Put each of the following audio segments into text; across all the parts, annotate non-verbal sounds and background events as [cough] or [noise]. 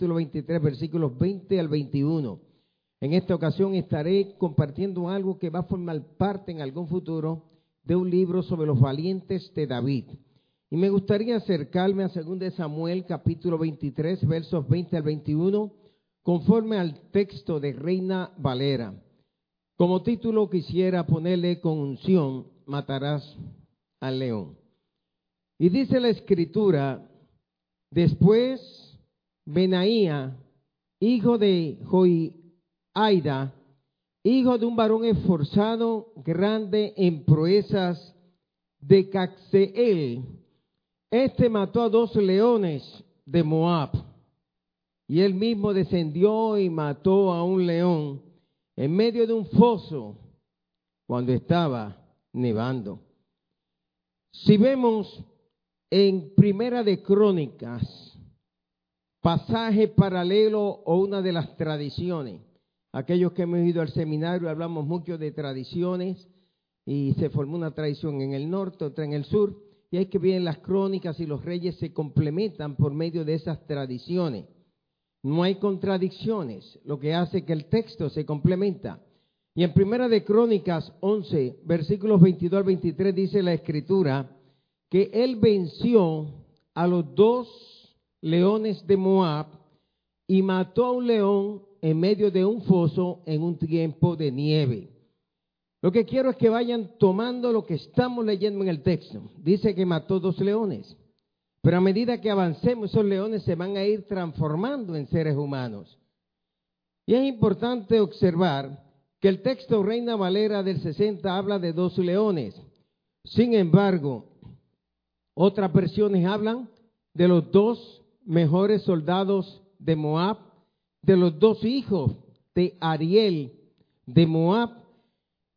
capítulo 23, versículos 20 al 21. En esta ocasión estaré compartiendo algo que va a formar parte en algún futuro de un libro sobre los valientes de David. Y me gustaría acercarme a 2 Samuel capítulo 23, versos 20 al 21, conforme al texto de Reina Valera. Como título quisiera ponerle con unción, matarás al león. Y dice la escritura, después Benaía, hijo de Joí, Aida, hijo de un varón esforzado, grande en proezas de Caxeel. Este mató a dos leones de Moab. Y él mismo descendió y mató a un león en medio de un foso cuando estaba nevando. Si vemos en Primera de Crónicas, pasaje paralelo o una de las tradiciones, Aquellos que hemos ido al seminario hablamos mucho de tradiciones y se formó una tradición en el norte, otra en el sur, y hay que ver las crónicas y los reyes se complementan por medio de esas tradiciones. No hay contradicciones, lo que hace que el texto se complementa. Y en Primera de Crónicas 11, versículos 22 al 23 dice la escritura que él venció a los dos leones de Moab y mató a un león en medio de un foso en un tiempo de nieve. Lo que quiero es que vayan tomando lo que estamos leyendo en el texto. Dice que mató dos leones, pero a medida que avancemos, esos leones se van a ir transformando en seres humanos. Y es importante observar que el texto Reina Valera del 60 habla de dos leones. Sin embargo, otras versiones hablan de los dos mejores soldados de Moab de los dos hijos de Ariel de Moab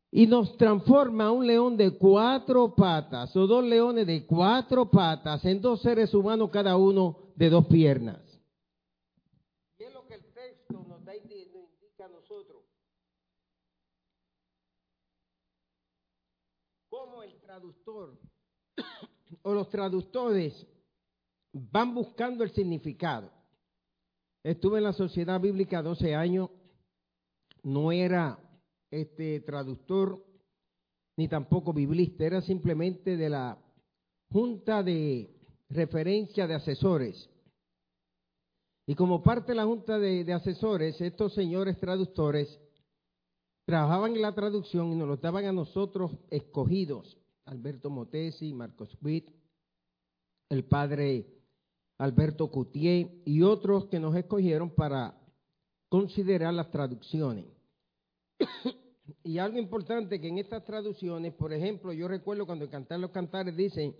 y nos transforma un león de cuatro patas o dos leones de cuatro patas en dos seres humanos cada uno de dos piernas. Y es lo que el texto nos, da, nos indica a nosotros. Cómo el traductor [coughs] o los traductores van buscando el significado. Estuve en la Sociedad Bíblica 12 años, no era este traductor ni tampoco biblista, era simplemente de la Junta de Referencia de Asesores. Y como parte de la Junta de, de Asesores, estos señores traductores trabajaban en la traducción y nos lo daban a nosotros escogidos, Alberto Motesi, Marcos Witt, el padre Alberto Coutier y otros que nos escogieron para considerar las traducciones. [coughs] y algo importante que en estas traducciones, por ejemplo, yo recuerdo cuando cantar los cantares dicen,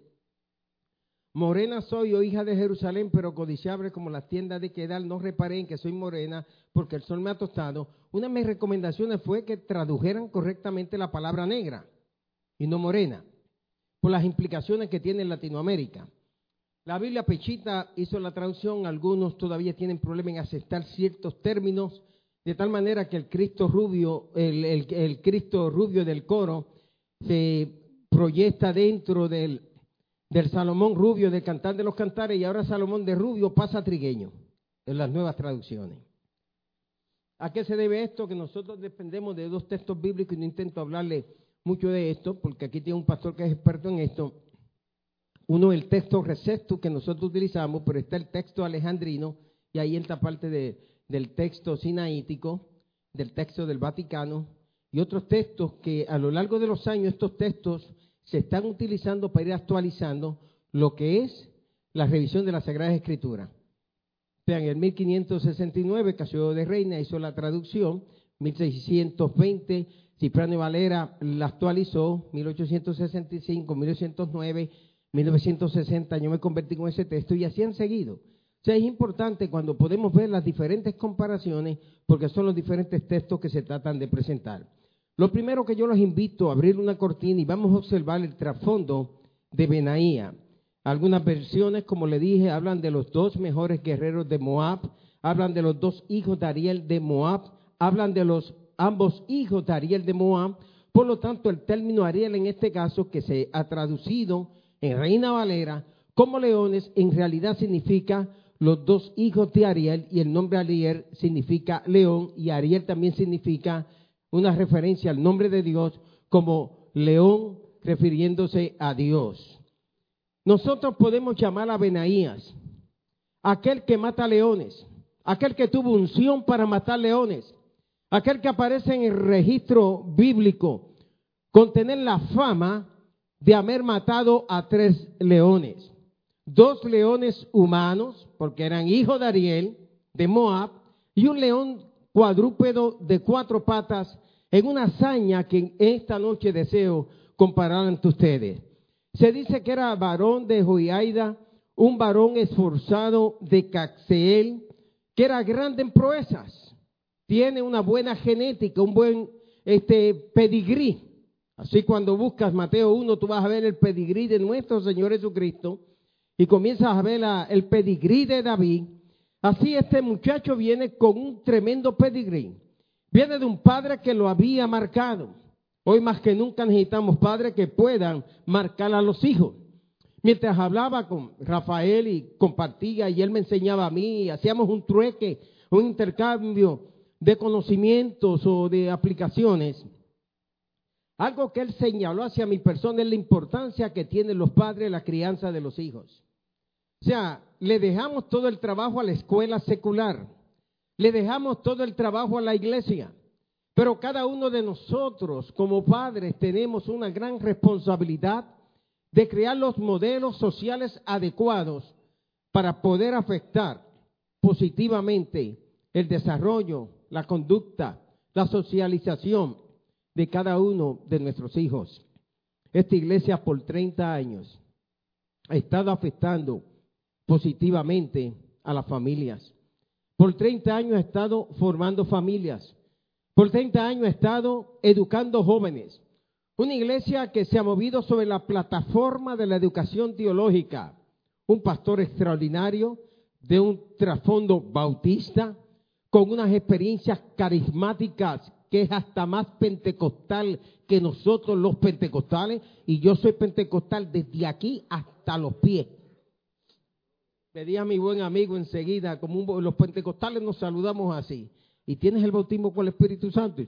Morena soy, oh hija de Jerusalén, pero codiciable como las tiendas de Quedal, no reparé en que soy morena, porque el sol me ha tostado. Una de mis recomendaciones fue que tradujeran correctamente la palabra negra y no morena, por las implicaciones que tiene en Latinoamérica. La Biblia Pechita hizo la traducción, algunos todavía tienen problema en aceptar ciertos términos, de tal manera que el Cristo rubio, el, Cristo rubio del coro se proyecta dentro del, del Salomón rubio del cantar de los cantares y ahora Salomón de rubio pasa a trigueño en las nuevas traducciones. ¿A qué se debe esto? Que nosotros dependemos de dos textos bíblicos y no intento hablarle mucho de esto, porque aquí tiene un pastor que es experto en esto. Uno el texto recepto que nosotros utilizamos, pero está el texto alejandrino y ahí entra parte del texto sinaítico, del texto del Vaticano y otros textos que a lo largo de los años estos textos se están utilizando para ir actualizando lo que es la revisión de la Sagrada Escritura. Vean, en 1569 Casio de Reina hizo la traducción, 1620 Cipriano Valera la actualizó, 1865, 1809 1960 yo me convertí con ese texto y así han seguido. O sea, es importante cuando podemos ver las diferentes comparaciones porque son los diferentes textos que se tratan de presentar. Lo primero que yo los invito a abrir una cortina y vamos a observar el trasfondo de Benaía. Algunas versiones, como le dije, hablan de los dos mejores guerreros de Moab, hablan de los dos hijos de Ariel de Moab, hablan de los ambos hijos de Ariel de Moab. Por lo tanto, el término Ariel en este caso, que se ha traducido en Reina Valera, como leones en realidad significa los dos hijos de Ariel y el nombre Ariel significa león y Ariel también significa una referencia al nombre de Dios como león refiriéndose a Dios. Nosotros podemos llamar a Benaías, aquel que mata leones, aquel que tuvo unción para matar leones, aquel que aparece en el registro bíblico con tener la fama de haber matado a tres leones dos leones humanos, porque eran hijos de Ariel, de Moab, y un león cuadrúpedo de cuatro patas, en una hazaña que esta noche deseo comparar ante ustedes. Se dice que era varón de Joiaida, un varón esforzado de Caxeel, que era grande en proezas, tiene una buena genética, un buen este, pedigrí. Así cuando buscas Mateo 1, tú vas a ver el pedigrí de nuestro Señor Jesucristo y comienzas a ver el pedigrí de David, así este muchacho viene con un tremendo pedigrí. Viene de un padre que lo había marcado. Hoy más que nunca necesitamos padres que puedan marcar a los hijos. Mientras hablaba con Rafael y compartía y él me enseñaba a mí, hacíamos un trueque, un intercambio de conocimientos o de aplicaciones. Algo que él señaló hacia mi persona es la importancia que tienen los padres en la crianza de los hijos. O sea, le dejamos todo el trabajo a la escuela secular, le dejamos todo el trabajo a la iglesia, pero cada uno de nosotros como padres tenemos una gran responsabilidad de crear los modelos sociales adecuados para poder afectar positivamente el desarrollo, la conducta, la socialización de cada uno de nuestros hijos. Esta iglesia por 30 años ha estado afectando positivamente a las familias. Por 30 años ha estado formando familias. Por 30 años ha estado educando jóvenes. Una iglesia que se ha movido sobre la plataforma de la educación teológica. Un pastor extraordinario de un trasfondo bautista con unas experiencias carismáticas que es hasta más pentecostal que nosotros los pentecostales. Y yo soy pentecostal desde aquí hasta los pies. Pedí a mi buen amigo enseguida, como los pentecostales nos saludamos así. ¿Y tienes el bautismo con el Espíritu Santo?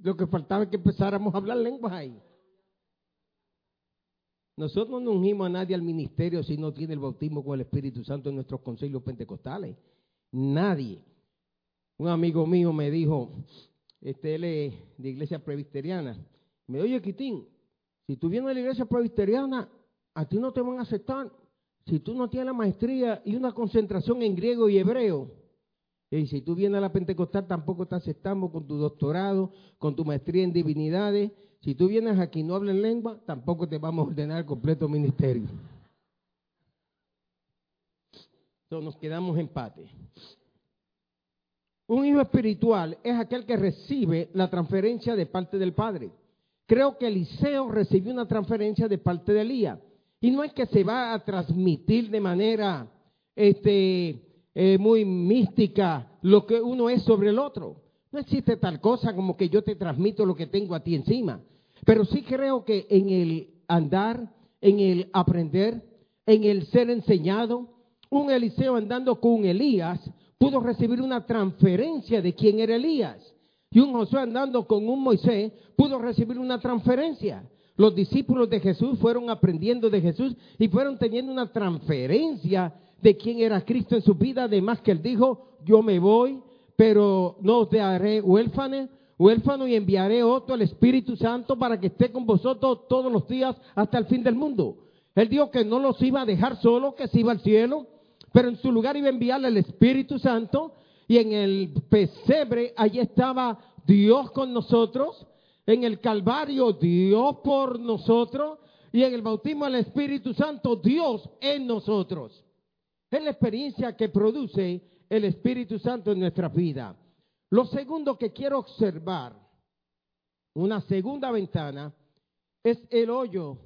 lo que faltaba es que empezáramos a hablar lenguas ahí. Nosotros no ungimos a nadie al ministerio si no tiene el bautismo con el Espíritu Santo en nuestros concilios pentecostales. Nadie. Un amigo mío me dijo, este, él es de iglesia presbiteriana, me oye, Quitín, si tú vienes a la iglesia presbiteriana, a ti no te van a aceptar si tú no tienes la maestría y una concentración en griego y hebreo, y si tú vienes a la Pentecostal tampoco te aceptamos con tu doctorado, con tu maestría en divinidades. Si tú vienes aquí y no hablas lengua, tampoco te vamos a ordenar el completo ministerio. [laughs] Entonces nos quedamos empate. Un hijo espiritual es aquel que recibe la transferencia de parte del Padre. Creo que Eliseo recibió una transferencia de parte de Elías. Y no es que se va a transmitir de manera este, eh, muy mística lo que uno es sobre el otro. No existe tal cosa como que yo te transmito lo que tengo a ti encima. Pero sí creo que en el andar, en el aprender, en el ser enseñado, un Eliseo andando con Elías pudo recibir una transferencia de quién era Elías. Y un Josué andando con un Moisés pudo recibir una transferencia. Los discípulos de Jesús fueron aprendiendo de Jesús y fueron teniendo una transferencia de quién era Cristo en su vida. Además que él dijo, yo me voy, pero no os dejaré huérfano, huérfano y enviaré otro, el Espíritu Santo, para que esté con vosotros todos los días hasta el fin del mundo. Él dijo que no los iba a dejar solo, que se iba al cielo, pero en su lugar iba a enviarle el Espíritu Santo. Y en el pesebre allí estaba Dios con nosotros en el Calvario Dios por nosotros y en el bautismo del Espíritu Santo Dios en nosotros. Es la experiencia que produce el Espíritu Santo en nuestra vida. Lo segundo que quiero observar, una segunda ventana, es el hoyo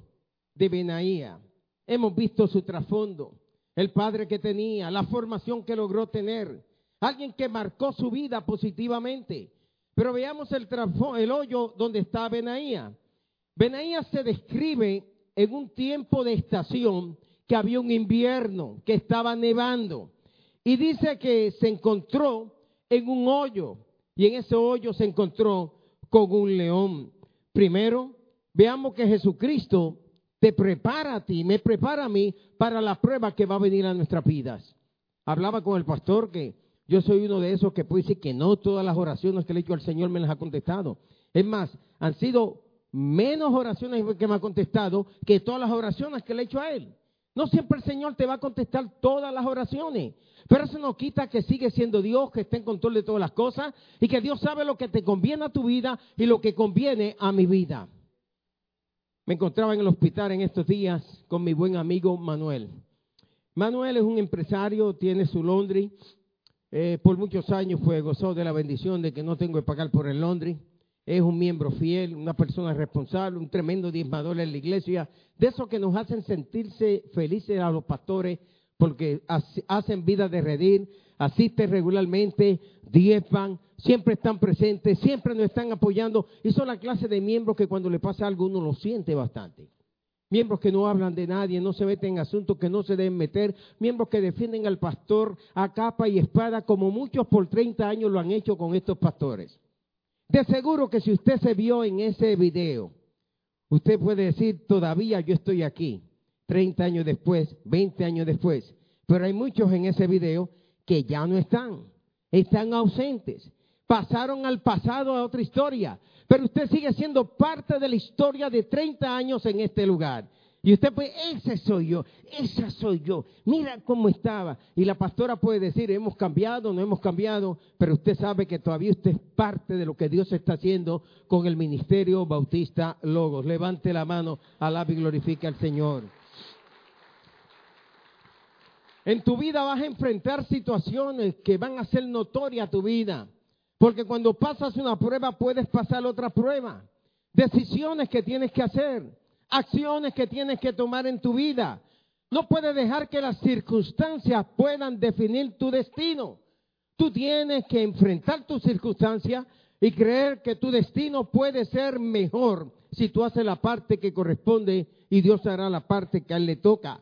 de Benaía. Hemos visto su trasfondo, el padre que tenía, la formación que logró tener, alguien que marcó su vida positivamente. Pero veamos el, el hoyo donde está Benaía. Benaía se describe en un tiempo de estación que había un invierno, que estaba nevando. Y dice que se encontró en un hoyo y en ese hoyo se encontró con un león. Primero, veamos que Jesucristo te prepara a ti, me prepara a mí para la prueba que va a venir a nuestras vidas. Hablaba con el pastor que yo soy uno de esos que puede decir que no todas las oraciones que le he hecho al Señor me las ha contestado. Es más, han sido menos oraciones que me ha contestado que todas las oraciones que le he hecho a Él. No siempre el Señor te va a contestar todas las oraciones, pero eso no quita que sigue siendo Dios, que está en control de todas las cosas y que Dios sabe lo que te conviene a tu vida y lo que conviene a mi vida. Me encontraba en el hospital en estos días con mi buen amigo Manuel. Manuel es un empresario, tiene su laundry. Eh, por muchos años fue gozado de la bendición de que no tengo que pagar por el laundry es un miembro fiel, una persona responsable, un tremendo diezmador en la iglesia, de esos que nos hacen sentirse felices a los pastores porque hacen vida de redir, asisten regularmente, diezman, siempre están presentes, siempre nos están apoyando y son la clase de miembros que cuando le pasa algo uno lo siente bastante. Miembros que no hablan de nadie, no se meten en asuntos que no se deben meter, miembros que defienden al pastor a capa y espada como muchos por 30 años lo han hecho con estos pastores. De seguro que si usted se vio en ese video, usted puede decir, todavía yo estoy aquí, 30 años después, 20 años después. Pero hay muchos en ese video que ya no están, están ausentes, pasaron al pasado a otra historia, pero usted sigue siendo parte de la historia de 30 años en este lugar. Y usted puede, ese soy yo, esa soy yo, mira cómo estaba. Y la pastora puede decir, hemos cambiado, no hemos cambiado, pero usted sabe que todavía usted es parte de lo que Dios está haciendo con el ministerio bautista Logos. Levante la mano, alabe y glorifique al Señor. En tu vida vas a enfrentar situaciones que van a ser notorias a tu vida. Porque cuando pasas una prueba puedes pasar otra prueba. Decisiones que tienes que hacer acciones que tienes que tomar en tu vida. No puedes dejar que las circunstancias puedan definir tu destino. Tú tienes que enfrentar tus circunstancias y creer que tu destino puede ser mejor si tú haces la parte que corresponde y Dios hará la parte que a él le toca.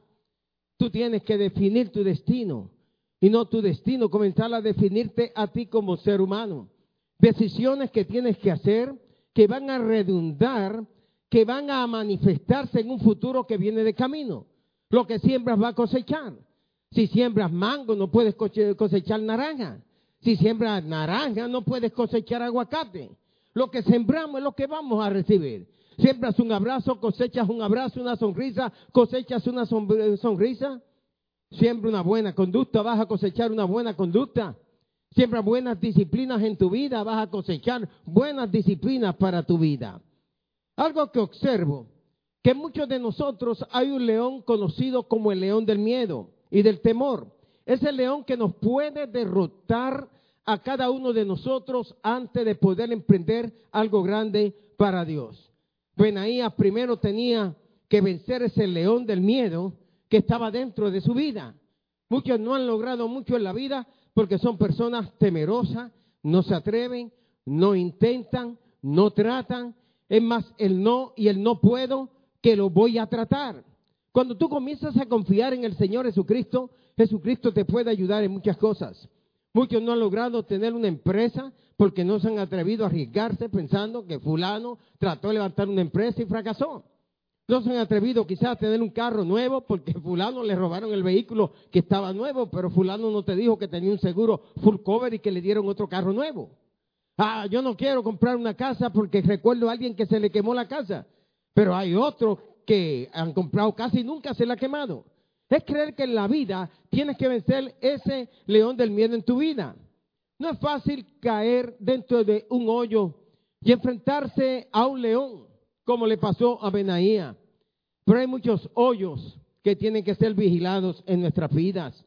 Tú tienes que definir tu destino y no tu destino, comenzar a definirte a ti como ser humano. Decisiones que tienes que hacer que van a redundar que van a manifestarse en un futuro que viene de camino. Lo que siembras va a cosechar. Si siembras mango, no puedes cosechar naranja. Si siembras naranja, no puedes cosechar aguacate. Lo que sembramos es lo que vamos a recibir. Siembras un abrazo, cosechas un abrazo, una sonrisa, cosechas una sonrisa. Siembra una buena conducta, vas a cosechar una buena conducta. Siembra buenas disciplinas en tu vida, vas a cosechar buenas disciplinas para tu vida. Algo que observo, que muchos de nosotros hay un león conocido como el león del miedo y del temor. Es el león que nos puede derrotar a cada uno de nosotros antes de poder emprender algo grande para Dios. Benaías primero tenía que vencer ese león del miedo que estaba dentro de su vida. Muchos no han logrado mucho en la vida porque son personas temerosas, no se atreven, no intentan, no tratan, es más el no y el no puedo que lo voy a tratar. Cuando tú comienzas a confiar en el Señor Jesucristo, Jesucristo te puede ayudar en muchas cosas. Muchos no han logrado tener una empresa porque no se han atrevido a arriesgarse pensando que fulano trató de levantar una empresa y fracasó. No se han atrevido quizás a tener un carro nuevo porque [laughs] fulano le robaron el vehículo que estaba nuevo, pero fulano no te dijo que tenía un seguro full cover y que le dieron otro carro nuevo. Ah, yo no quiero comprar una casa porque recuerdo a alguien que se le quemó la casa. Pero hay otros que han comprado casa y nunca se la ha quemado. Es creer que en la vida tienes que vencer ese león del miedo en tu vida. No es fácil caer dentro de un hoyo y enfrentarse a un león, como le pasó a Benaía. Pero hay muchos hoyos que tienen que ser vigilados en nuestras vidas.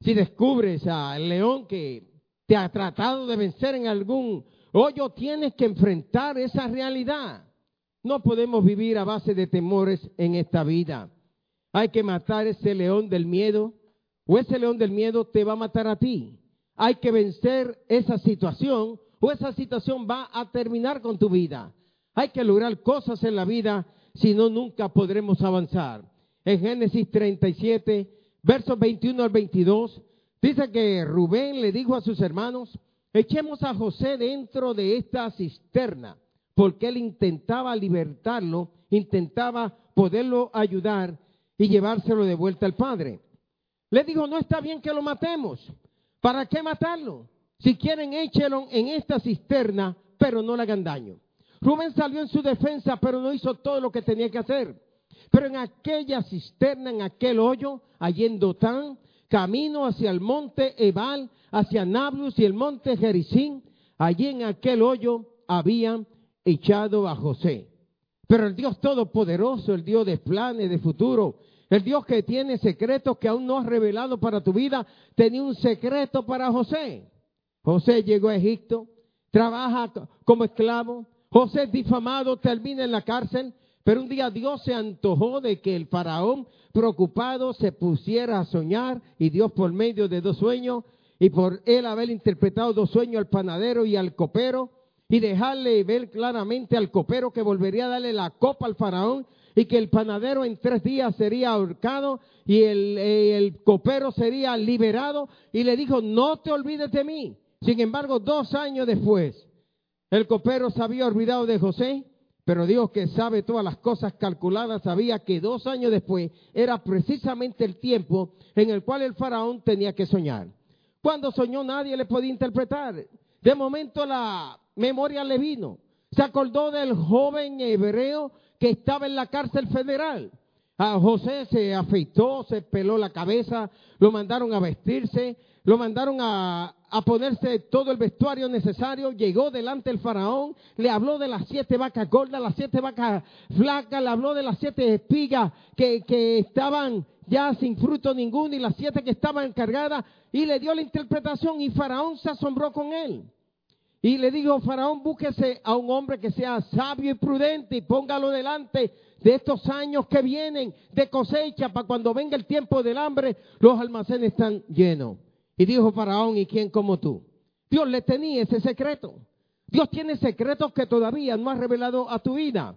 Si descubres al león que te ha tratado de vencer en algún hoyo, tienes que enfrentar esa realidad. No podemos vivir a base de temores en esta vida. Hay que matar ese león del miedo o ese león del miedo te va a matar a ti. Hay que vencer esa situación o esa situación va a terminar con tu vida. Hay que lograr cosas en la vida, si no, nunca podremos avanzar. En Génesis 37, versos 21 al 22, Dice que Rubén le dijo a sus hermanos, echemos a José dentro de esta cisterna, porque él intentaba libertarlo, intentaba poderlo ayudar y llevárselo de vuelta al padre. Le dijo, no está bien que lo matemos. ¿Para qué matarlo? Si quieren, échelo en esta cisterna, pero no le hagan daño. Rubén salió en su defensa, pero no hizo todo lo que tenía que hacer. Pero en aquella cisterna, en aquel hoyo, allí en Dotán, camino hacia el monte Ebal, hacia Nablus y el monte Jericín, allí en aquel hoyo habían echado a José. Pero el Dios Todopoderoso, el Dios de planes, de futuro, el Dios que tiene secretos que aún no ha revelado para tu vida, tenía un secreto para José. José llegó a Egipto, trabaja como esclavo. José es difamado, termina en la cárcel. Pero un día Dios se antojó de que el faraón preocupado se pusiera a soñar y Dios por medio de dos sueños y por él haber interpretado dos sueños al panadero y al copero y dejarle ver claramente al copero que volvería a darle la copa al faraón y que el panadero en tres días sería ahorcado y el, eh, el copero sería liberado y le dijo, no te olvides de mí. Sin embargo, dos años después, el copero se había olvidado de José pero Dios que sabe todas las cosas calculadas sabía que dos años después era precisamente el tiempo en el cual el faraón tenía que soñar. Cuando soñó nadie le podía interpretar. De momento la memoria le vino. Se acordó del joven hebreo que estaba en la cárcel federal. A José se afeitó, se peló la cabeza, lo mandaron a vestirse, lo mandaron a, ponerse todo el vestuario necesario, llegó delante del faraón, le habló de las siete vacas gordas, las siete vacas flacas, le habló de las siete espigas que, que estaban ya sin fruto ninguno y las siete que estaban encargadas y le dio la interpretación y faraón se asombró con él. Y le dijo, faraón, búsquese a un hombre que sea sabio y prudente y póngalo delante de estos años que vienen de cosecha para cuando venga el tiempo del hambre, los almacenes están llenos. Y dijo Faraón, ¿y quién como tú? Dios le tenía ese secreto. Dios tiene secretos que todavía no ha revelado a tu vida.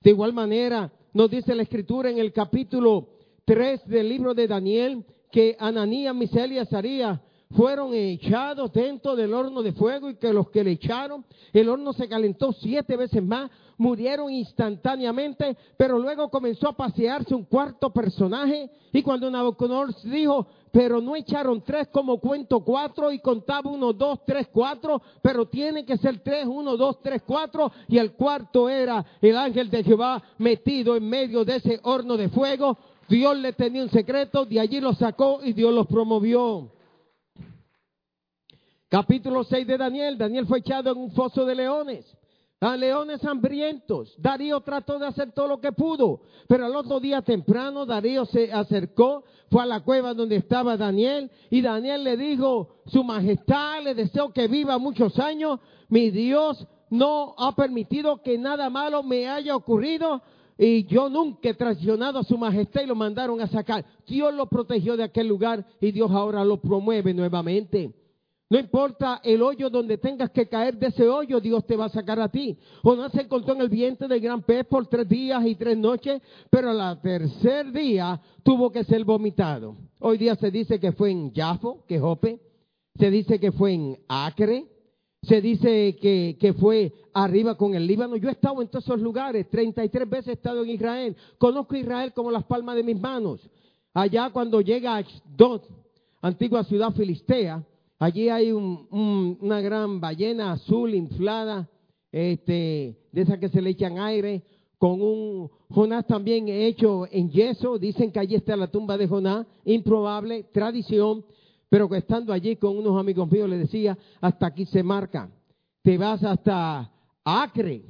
De igual manera, nos dice la escritura en el capítulo 3 del libro de Daniel que Ananías, Misael y Azarías fueron echados dentro del horno de fuego y que los que le echaron, el horno se calentó siete veces más, murieron instantáneamente, pero luego comenzó a pasearse un cuarto personaje y cuando Nabucodonosor dijo, pero no echaron tres como cuento cuatro y contaba uno, dos, tres, cuatro, pero tiene que ser tres, uno, dos, tres, cuatro y el cuarto era el ángel de Jehová metido en medio de ese horno de fuego. Dios le tenía un secreto, de allí lo sacó y Dios los promovió. Capítulo 6 de Daniel. Daniel fue echado en un foso de leones. A leones hambrientos. Darío trató de hacer todo lo que pudo, pero al otro día temprano Darío se acercó, fue a la cueva donde estaba Daniel y Daniel le dijo, Su Majestad, le deseo que viva muchos años, mi Dios no ha permitido que nada malo me haya ocurrido y yo nunca he traicionado a Su Majestad y lo mandaron a sacar. Dios lo protegió de aquel lugar y Dios ahora lo promueve nuevamente. No importa el hoyo donde tengas que caer de ese hoyo, Dios te va a sacar a ti. Jonás se encontró en el vientre del gran pez por tres días y tres noches, pero al tercer día tuvo que ser vomitado. Hoy día se dice que fue en Jafo, que Jope. Se dice que fue en Acre. Se dice que, que fue arriba con el Líbano. Yo he estado en todos esos lugares. 33 veces he estado en Israel. Conozco Israel como las palmas de mis manos. Allá cuando llega a Ashdod, antigua ciudad filistea, Allí hay una gran ballena azul inflada, este, de esas que se le echan aire, con un Jonás también hecho en yeso. Dicen que allí está la tumba de Jonás, improbable, tradición, pero que estando allí con unos amigos míos le decía, hasta aquí se marca. Te vas hasta Acre,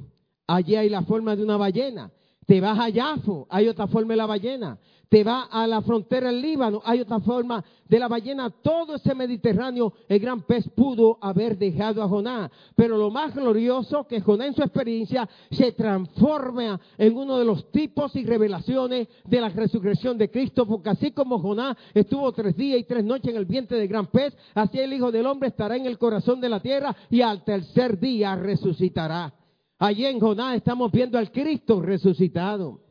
allí hay la forma de una ballena. Te vas a Yafo, hay otra forma de la ballena te va a la frontera del Líbano, hay otra forma de la ballena, todo ese Mediterráneo, el gran pez pudo haber dejado a Jonás. Pero lo más glorioso que Jonás en su experiencia se transforma en uno de los tipos y revelaciones de la resurrección de Cristo, porque así como Jonás estuvo tres días y tres noches en el vientre del gran pez, así el Hijo del Hombre estará en el corazón de la tierra y al tercer día resucitará. Allí en Jonás estamos viendo al Cristo resucitado.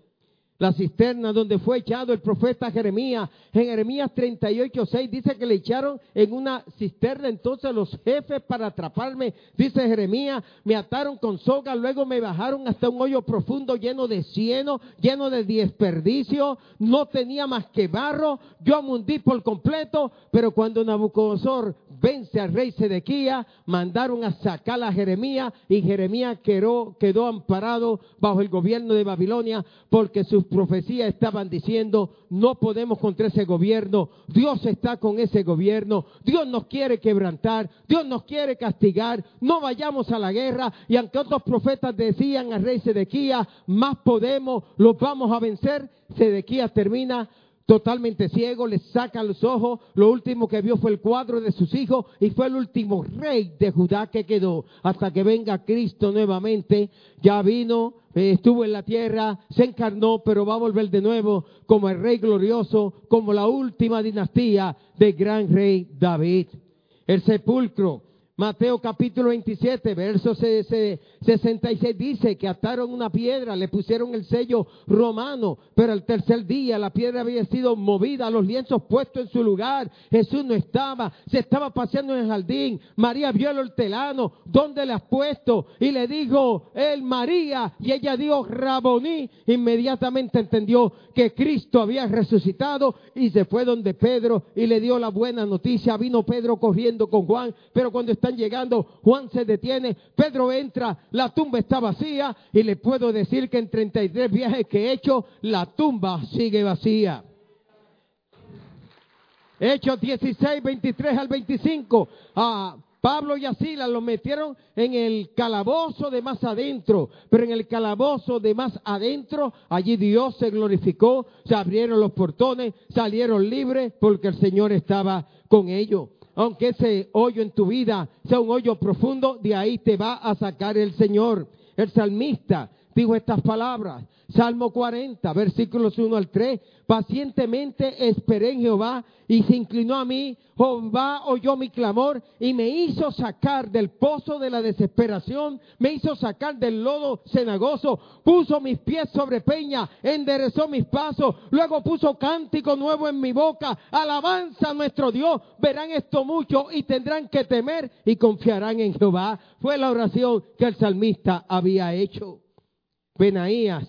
La cisterna donde fue echado el profeta Jeremías. En Jeremías 38, 6 dice que le echaron en una cisterna entonces los jefes para atraparme. Dice Jeremías, me ataron con soga, luego me bajaron hasta un hoyo profundo lleno de cieno, lleno de desperdicio. No tenía más que barro. Yo mundí por completo, pero cuando Nabucodonosor vence al rey Sedequía, mandaron a sacar a Jeremías y Jeremías quedó, quedó amparado bajo el gobierno de Babilonia porque sus profecías estaban diciendo, no podemos contra ese gobierno, Dios está con ese gobierno, Dios nos quiere quebrantar, Dios nos quiere castigar, no vayamos a la guerra y aunque otros profetas decían al rey Sedequía, más podemos, los vamos a vencer, Sedequía termina totalmente ciego, le sacan los ojos, lo último que vio fue el cuadro de sus hijos y fue el último rey de Judá que quedó hasta que venga Cristo nuevamente. Ya vino, eh, estuvo en la tierra, se encarnó, pero va a volver de nuevo como el rey glorioso, como la última dinastía del gran rey David. El sepulcro Mateo capítulo 27, verso 66 dice que ataron una piedra, le pusieron el sello romano, pero el tercer día la piedra había sido movida, los lienzos puestos en su lugar, Jesús no estaba, se estaba paseando en el jardín, María vio el hortelano, ¿dónde le has puesto? Y le dijo, él María, y ella dijo, Raboní, inmediatamente entendió que Cristo había resucitado y se fue donde Pedro y le dio la buena noticia, vino Pedro corriendo con Juan, pero cuando llegando, Juan se detiene, Pedro entra, la tumba está vacía y le puedo decir que en 33 viajes que he hecho, la tumba sigue vacía. Hechos 16, 23 al 25. A Pablo y Asila lo metieron en el calabozo de más adentro, pero en el calabozo de más adentro, allí Dios se glorificó, se abrieron los portones, salieron libres porque el Señor estaba con ellos aunque ese hoyo en tu vida sea un hoyo profundo, de ahí te va a sacar el Señor. El salmista dijo estas palabras. Salmo 40, versículos 1 al 3. Pacientemente esperé en Jehová y se inclinó a mí. Jehová oyó mi clamor y me hizo sacar del pozo de la desesperación. Me hizo sacar del lodo cenagoso. Puso mis pies sobre peña. Enderezó mis pasos. Luego puso cántico nuevo en mi boca. Alabanza a nuestro Dios. Verán esto mucho y tendrán que temer y confiarán en Jehová. Fue la oración que el salmista había hecho. Benaías,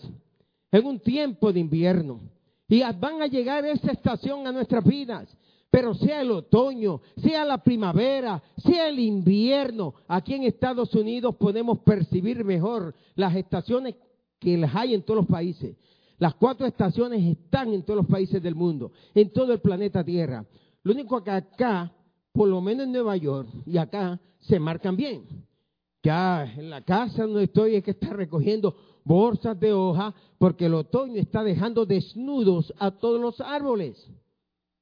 en un tiempo de invierno. Y van a llegar esa estación a nuestras vidas. Pero sea el otoño, sea la primavera, sea el invierno, aquí en Estados Unidos podemos percibir mejor las estaciones que las hay en todos los países. Las cuatro estaciones están en todos los países del mundo, en todo el planeta Tierra. Lo único que acá, por lo menos en Nueva York y acá, se marcan bien. Ya en la casa donde estoy es que está recogiendo bolsas de hoja porque el otoño está dejando desnudos a todos los árboles,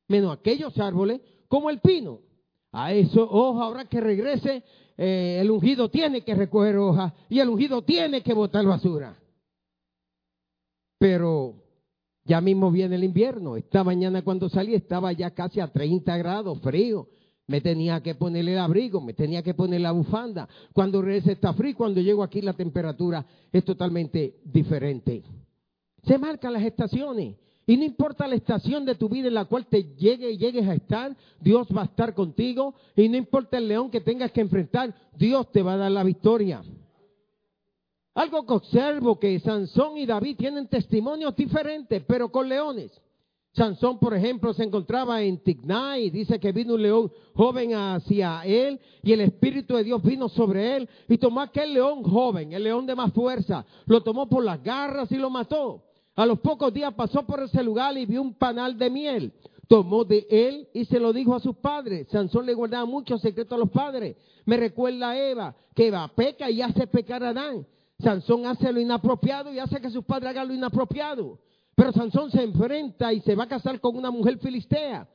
menos aquellos árboles como el pino. A eso, hoja, ahora que regrese, eh, el ungido tiene que recoger hoja y el ungido tiene que botar basura. Pero ya mismo viene el invierno. Esta mañana cuando salí estaba ya casi a 30 grados, frío me tenía que poner el abrigo, me tenía que poner la bufanda. Cuando regrese está frío, cuando llego aquí la temperatura es totalmente diferente. Se marcan las estaciones. Y no importa la estación de tu vida en la cual te llegue y llegues a estar, Dios va a estar contigo. Y no importa el león que tengas que enfrentar, Dios te va a dar la victoria. Algo que observo que Sansón y David tienen testimonios diferentes, pero con leones. Sansón, por ejemplo, se encontraba en Tigná dice que vino un león joven hacia él y el Espíritu de Dios vino sobre él y tomó aquel león joven, el león de más fuerza, lo tomó por las garras y lo mató. A los pocos días pasó por ese lugar y vio un panal de miel. Tomó de él y se lo dijo a sus padres. Sansón le guardaba muchos secretos a los padres. Me recuerda a Eva, que Eva peca y hace pecar a Adán. Sansón hace lo inapropiado y hace que sus padres hagan lo inapropiado. Pero Sansón se enfrenta y se va a casar con una mujer filistea.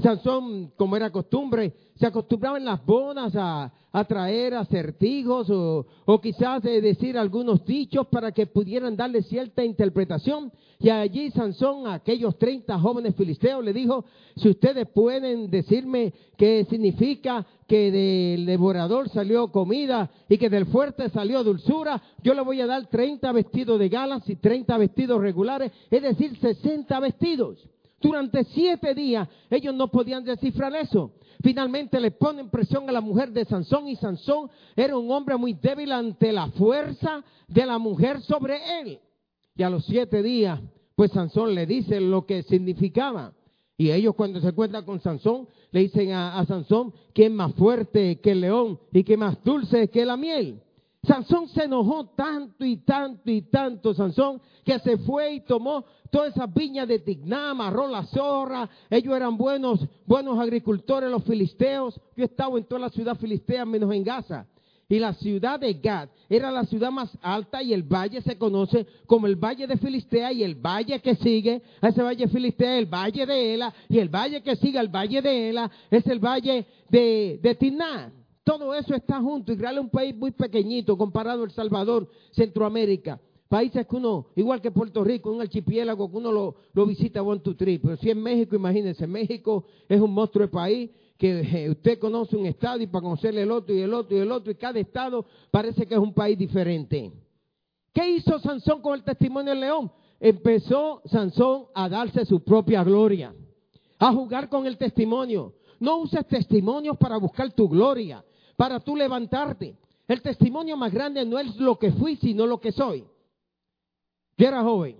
Sansón, como era costumbre, se acostumbraba en las bodas a, traer acertijos o, o quizás decir algunos dichos para que pudieran darle cierta interpretación. Y allí Sansón a aquellos 30 jóvenes filisteos le dijo, si ustedes pueden decirme qué significa que del devorador salió comida y que del fuerte salió dulzura, yo le voy a dar 30 vestidos de galas y 30 vestidos regulares, es decir, 60 vestidos. Durante siete días ellos no podían descifrar eso. Finalmente le ponen presión a la mujer de Sansón y Sansón era un hombre muy débil ante la fuerza de la mujer sobre él. Y a los siete días, pues Sansón le dice lo que significaba. Y ellos cuando se encuentran con Sansón, le dicen a, a Sansón que es más fuerte que el león y que más dulce que la miel. Sansón se enojó tanto y tanto y tanto, Sansón, que se fue y tomó todas esas viñas de Tigná, amarró la zorra. Ellos eran buenos, buenos agricultores, los filisteos. Yo estaba en toda la ciudad filistea, menos en Gaza. Y la ciudad de Gad era la ciudad más alta y el valle se conoce como el valle de Filistea y el valle que sigue a ese valle Filistea, el valle de Ela y el valle que sigue al valle de Ela es el valle de, de todo eso está junto. Israel es un país muy pequeñito comparado a El Salvador, Centroamérica. Países que uno, igual que Puerto Rico, un archipiélago que uno lo, visita one, two, three. Pero si en México, imagínense, México es un monstruo de país que eh, usted conoce un estado y para conocerle el otro y el otro y el otro y cada estado parece que es un país diferente. ¿Qué hizo Sansón con el testimonio del león? Empezó Sansón a darse su propia gloria, a jugar con el testimonio. No uses testimonios para buscar tu gloria para tú levantarte. El testimonio más grande no es lo que fui, sino lo que soy. Yo era joven.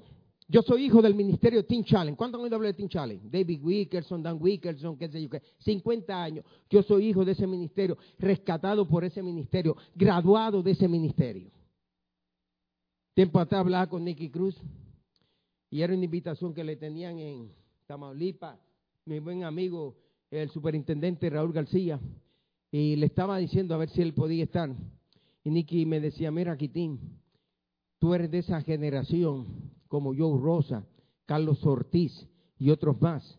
Yo soy hijo del ministerio Team Challenge. ¿Cuánto han oído hablar de Team Challenge? David Wickerson, Dan Wickerson, qué sé yo qué. 50 años. Yo soy hijo de ese ministerio, rescatado por ese ministerio, graduado de ese ministerio. Tiempo atrás hablaba con Nicky Cruz y era una invitación que le tenían en Tamaulipas. Mi buen amigo, el superintendente Raúl García, y le estaba diciendo a ver si él podía estar. Y Nicky me decía, mira, Quitín, tú eres de esa generación como yo, Rosa, Carlos Ortiz y otros más,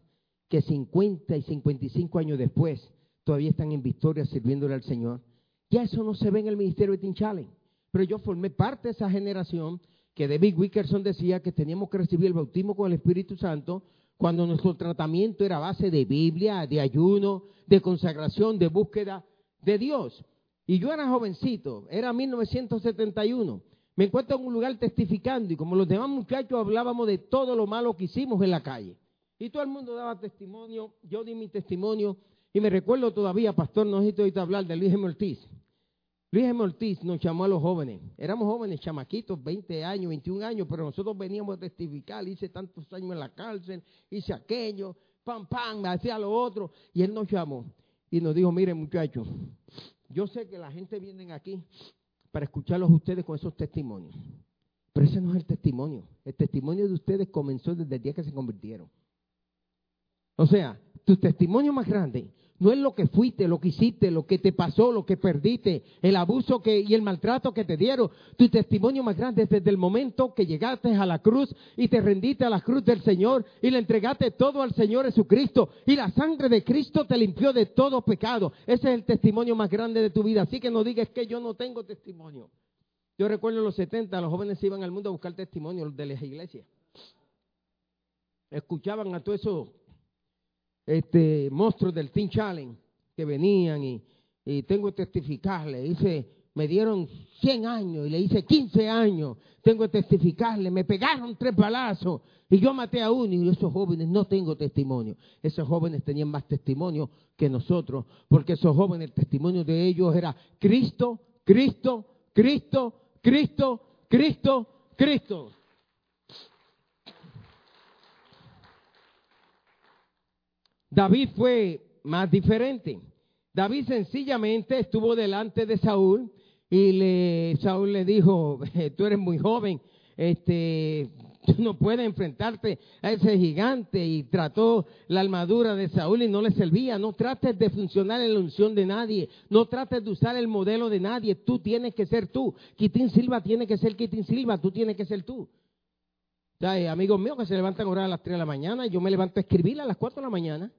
que 50 y 55 años después todavía están en victoria sirviéndole al Señor. Ya eso no se ve en el ministerio de Tinchalen. Pero yo formé parte de esa generación que David Wickerson decía que teníamos que recibir el bautismo con el Espíritu Santo cuando nuestro tratamiento era base de Biblia, de ayuno, de consagración, de búsqueda de Dios. Y yo era jovencito, era 1971. Me encuentro en un lugar testificando y como los demás muchachos hablábamos de todo lo malo que hicimos en la calle. Y todo el mundo daba testimonio, yo di mi testimonio y me recuerdo todavía, pastor, no necesito hablar de Luis M. Luis M. Ortiz nos llamó a los jóvenes. Éramos jóvenes, chamaquitos, 20 años, 21 años, pero nosotros veníamos a testificar. Hice tantos años en la cárcel, hice aquello, pam, pam, me hacía lo otro. Y él nos llamó y nos dijo, miren muchachos, yo sé que la gente viene aquí para escucharlos a ustedes con esos testimonios. Pero ese no es el testimonio. El testimonio de ustedes comenzó desde el día que se convirtieron. O sea, tu testimonio más grande no es lo que fuiste, lo que hiciste, lo que te pasó, lo que perdiste, el abuso que, y el maltrato que te dieron. Tu testimonio más grande es desde el momento que llegaste a la cruz y te rendiste a la cruz del Señor y le entregaste todo al Señor Jesucristo y la sangre de Cristo te limpió de todo pecado. Ese es el testimonio más grande de tu vida. Así que no digas que yo no tengo testimonio. Yo recuerdo en los 70 los jóvenes iban al mundo a buscar testimonio de las iglesias. Escuchaban a todo eso este, monstruos del Team Challenge que venían y, tengo que testificarle. Dice, me dieron 100 años y le hice 15 años. Tengo que testificarle. Me pegaron tres balazos y yo maté a uno. Y esos jóvenes no tengo testimonio. Esos jóvenes tenían más testimonio que nosotros, porque esos jóvenes, el testimonio de ellos era Cristo, Cristo, Cristo, Cristo, Cristo, Cristo. David fue más diferente. David sencillamente estuvo delante de Saúl y le, Saúl le dijo, [laughs] tú eres muy joven, este, tú no puedes enfrentarte a ese gigante y trató la armadura de Saúl y no le servía. No trates de funcionar en la unción de nadie, no trates de usar el modelo de nadie, tú tienes que ser tú. Quitín Silva tiene que ser Quitín Silva, tú tienes que ser tú. Hay amigos míos que se levantan a orar a las 3 de la mañana, yo me levanto a escribir a las 4 de la mañana.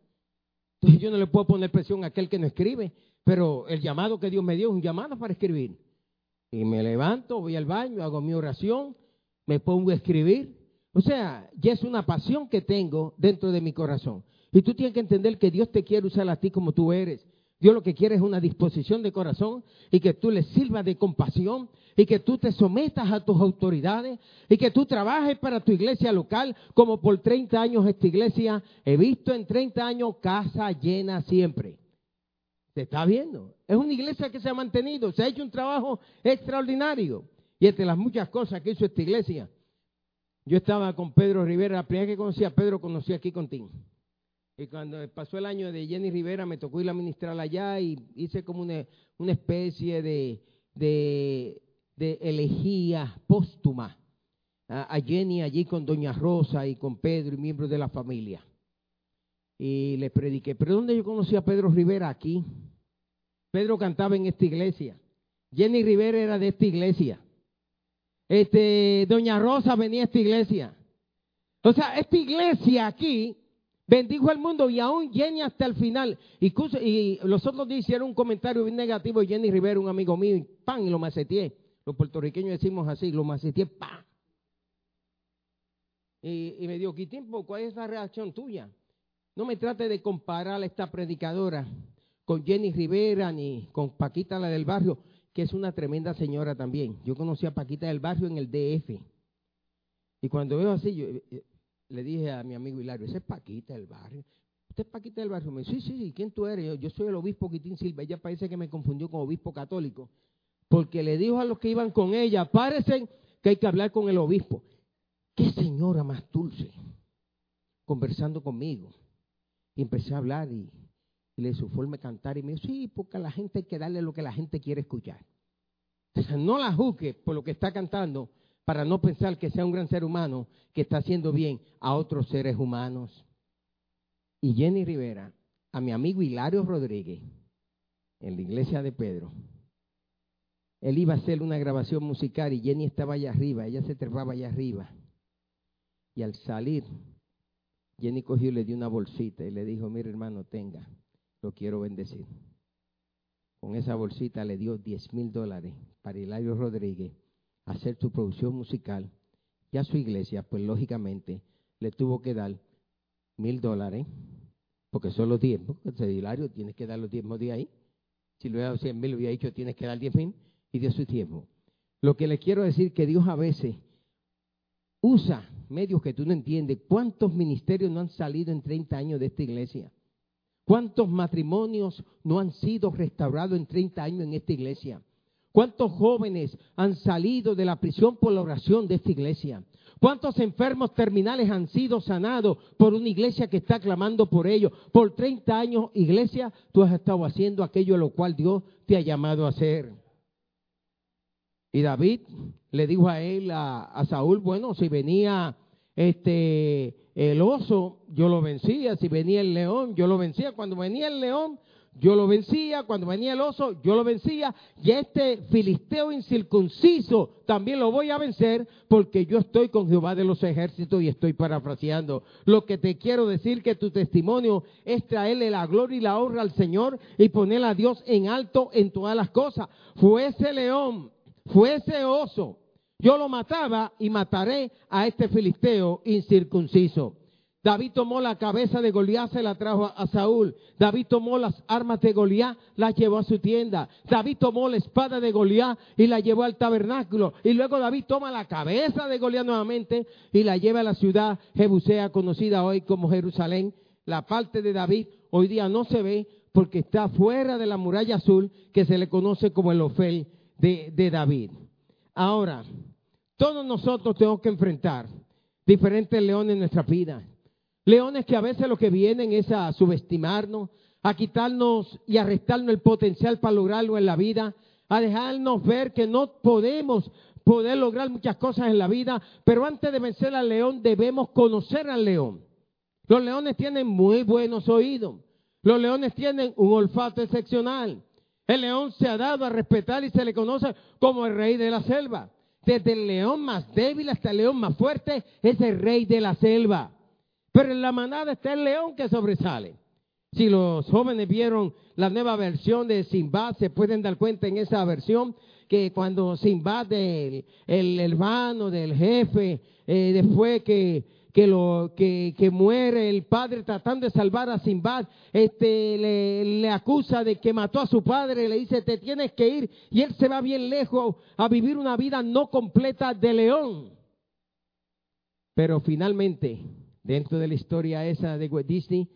Entonces yo no le puedo poner presión a aquel que no escribe, pero el llamado que Dios me dio es un llamado para escribir. Y me levanto, voy al baño, hago mi oración, me pongo a escribir. O sea, ya es una pasión que tengo dentro de mi corazón. Y tú tienes que entender que Dios te quiere usar a ti como tú eres. Dios lo que quiere es una disposición de corazón y que tú le sirvas de compasión y que tú te sometas a tus autoridades y que tú trabajes para tu iglesia local como por 30 años esta iglesia he visto en 30 años casa llena siempre. Se está viendo. Es una iglesia que se ha mantenido, se ha hecho un trabajo extraordinario. Y entre las muchas cosas que hizo esta iglesia, yo estaba con Pedro Rivera, la primera que conocí a Pedro conocí aquí con Tim. Y cuando pasó el año de Jenny Rivera, me tocó ir a ministrar allá y hice como una, especie de, de, elegía póstuma a, Jenny allí con Doña Rosa y con Pedro y miembros de la familia. Y le prediqué. ¿Pero dónde yo conocí a Pedro Rivera? Aquí. Pedro cantaba en esta iglesia. Jenny Rivera era de esta iglesia. Este, Doña Rosa venía a esta iglesia. O sea, esta iglesia aquí bendijo al mundo y aún Jenny hasta el final. Y, los otros hicieron un comentario bien negativo Jenny Rivera, un amigo mío, y pan, y lo maceteé. Los puertorriqueños decimos así, lo maceteé, pan. Y, me dijo, ¿qué tiempo? ¿Cuál es la reacción tuya? No me trate de comparar a esta predicadora con Jenny Rivera ni con Paquita la del barrio, que es una tremenda señora también. Yo conocí a Paquita del barrio en el DF. Y cuando veo así, yo, eh, le dije a mi amigo Hilario, ese es Paquita del barrio. ¿Usted es Paquita del barrio? Me dice, sí, sí, sí, ¿quién tú eres? Yo, soy el obispo Quitín Silva. Ella parece que me confundió con obispo católico. Porque le dijo a los que iban con ella, parecen que hay que hablar con el obispo. Qué señora más dulce. Conversando conmigo. Y empecé a hablar y, le su forma cantar. Y me dijo, sí, porque la gente hay que darle lo que la gente quiere escuchar. Entonces, no la juzgue por lo que está cantando, para no pensar que sea un gran ser humano que está haciendo bien a otros seres humanos. Y Jenny Rivera, a mi amigo Hilario Rodríguez, en la iglesia de Pedro, él iba a hacer una grabación musical y Jenny estaba allá arriba, ella se trepaba allá arriba. Y al salir, Jenny cogió y le dio una bolsita y le dijo, mire hermano, tenga, lo quiero bendecir. Con esa bolsita le dio 10 mil dólares para Hilario Rodríguez hacer su producción musical, y a su iglesia, pues lógicamente, le tuvo que dar mil dólares, porque son los diezmos, el Hilario tienes que dar los diezmos de ahí. Si lo hubiera dado cien mil, hubiera dicho, tienes que dar diez mil y de su tiempo. Lo que le quiero decir que Dios a veces usa medios que tú no entiendes. ¿Cuántos ministerios no han salido en 30 años de esta iglesia? ¿Cuántos matrimonios no han sido restaurados en 30 años en esta iglesia? ¿Cuántos jóvenes han salido de la prisión por la oración de esta iglesia? ¿Cuántos enfermos terminales han sido sanados por una iglesia que está clamando por ellos? Por 30 años, iglesia, tú has estado haciendo aquello a lo cual Dios te ha llamado a hacer. Y David le dijo a él, a, Saúl, bueno, si venía este el oso, yo lo vencía. Si venía el león, yo lo vencía. Cuando venía el león, yo lo vencía, cuando venía el oso, yo lo vencía, y este filisteo incircunciso también lo voy a vencer, porque yo estoy con Jehová de los ejércitos y estoy parafraseando. Lo que te quiero decir que tu testimonio es traerle la gloria y la honra al Señor y poner a Dios en alto en todas las cosas. Fue ese león, fue ese oso, yo lo mataba y mataré a este filisteo incircunciso. David tomó la cabeza de Goliat, se la trajo a Saúl. David tomó las armas de Goliat, las llevó a su tienda. David tomó la espada de Goliat y la llevó al tabernáculo. Y luego David toma la cabeza de Goliat nuevamente y la lleva a la ciudad Jebusea, conocida hoy como Jerusalén. La parte de David hoy día no se ve porque está fuera de la muralla azul que se le conoce como el Ofel de, de David. Ahora, todos nosotros tenemos que enfrentar diferentes leones en nuestra vida. Leones que a veces lo que vienen es a subestimarnos, a quitarnos y a restarnos el potencial para lograrlo en la vida, a dejarnos ver que no podemos poder lograr muchas cosas en la vida, pero antes de vencer al león debemos conocer al león. Los leones tienen muy buenos oídos. Los leones tienen un olfato excepcional. El león se ha dado a respetar y se le conoce como el rey de la selva. Desde el león más débil hasta el león más fuerte es el rey de la selva. Pero en la manada está el león que sobresale. Si los jóvenes vieron la nueva versión de Simba, se pueden dar cuenta en esa versión que cuando Simba, el, el hermano del jefe, eh, después que, que, lo, que, que, muere el padre tratando de salvar a Simbad, este, le, le, acusa de que mató a su padre, le dice, te tienes que ir, y él se va bien lejos a vivir una vida no completa de león. Pero finalmente, dentro de la historia esa de Disney,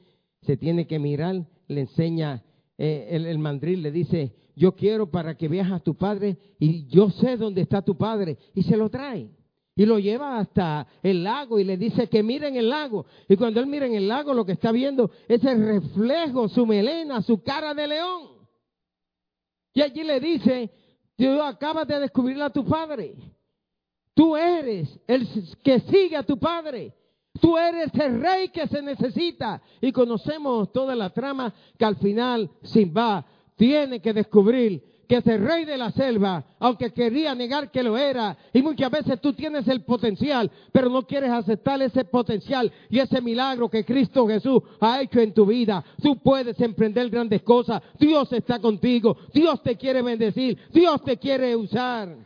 se tiene que mirar, le enseña eh, el, el mandril, le dice, yo quiero para que veas a tu padre y yo sé dónde está tu padre y se lo trae. Y lo lleva hasta el lago y le dice que miren el lago. Y cuando él mira en el lago lo que está viendo es el reflejo, su melena, su cara de león. Y allí le dice, tú acabas de descubrir a tu padre. Tú eres el que sigue a tu padre. Tú eres el rey que se necesita. Y conocemos toda la trama que al final Simba tiene que descubrir que es el rey de la selva, aunque quería negar que lo era. Y muchas veces tú tienes el potencial, pero no quieres aceptar ese potencial y ese milagro que Cristo Jesús ha hecho en tu vida. Tú puedes emprender grandes cosas. Dios está contigo. Dios te quiere bendecir. Dios te quiere usar.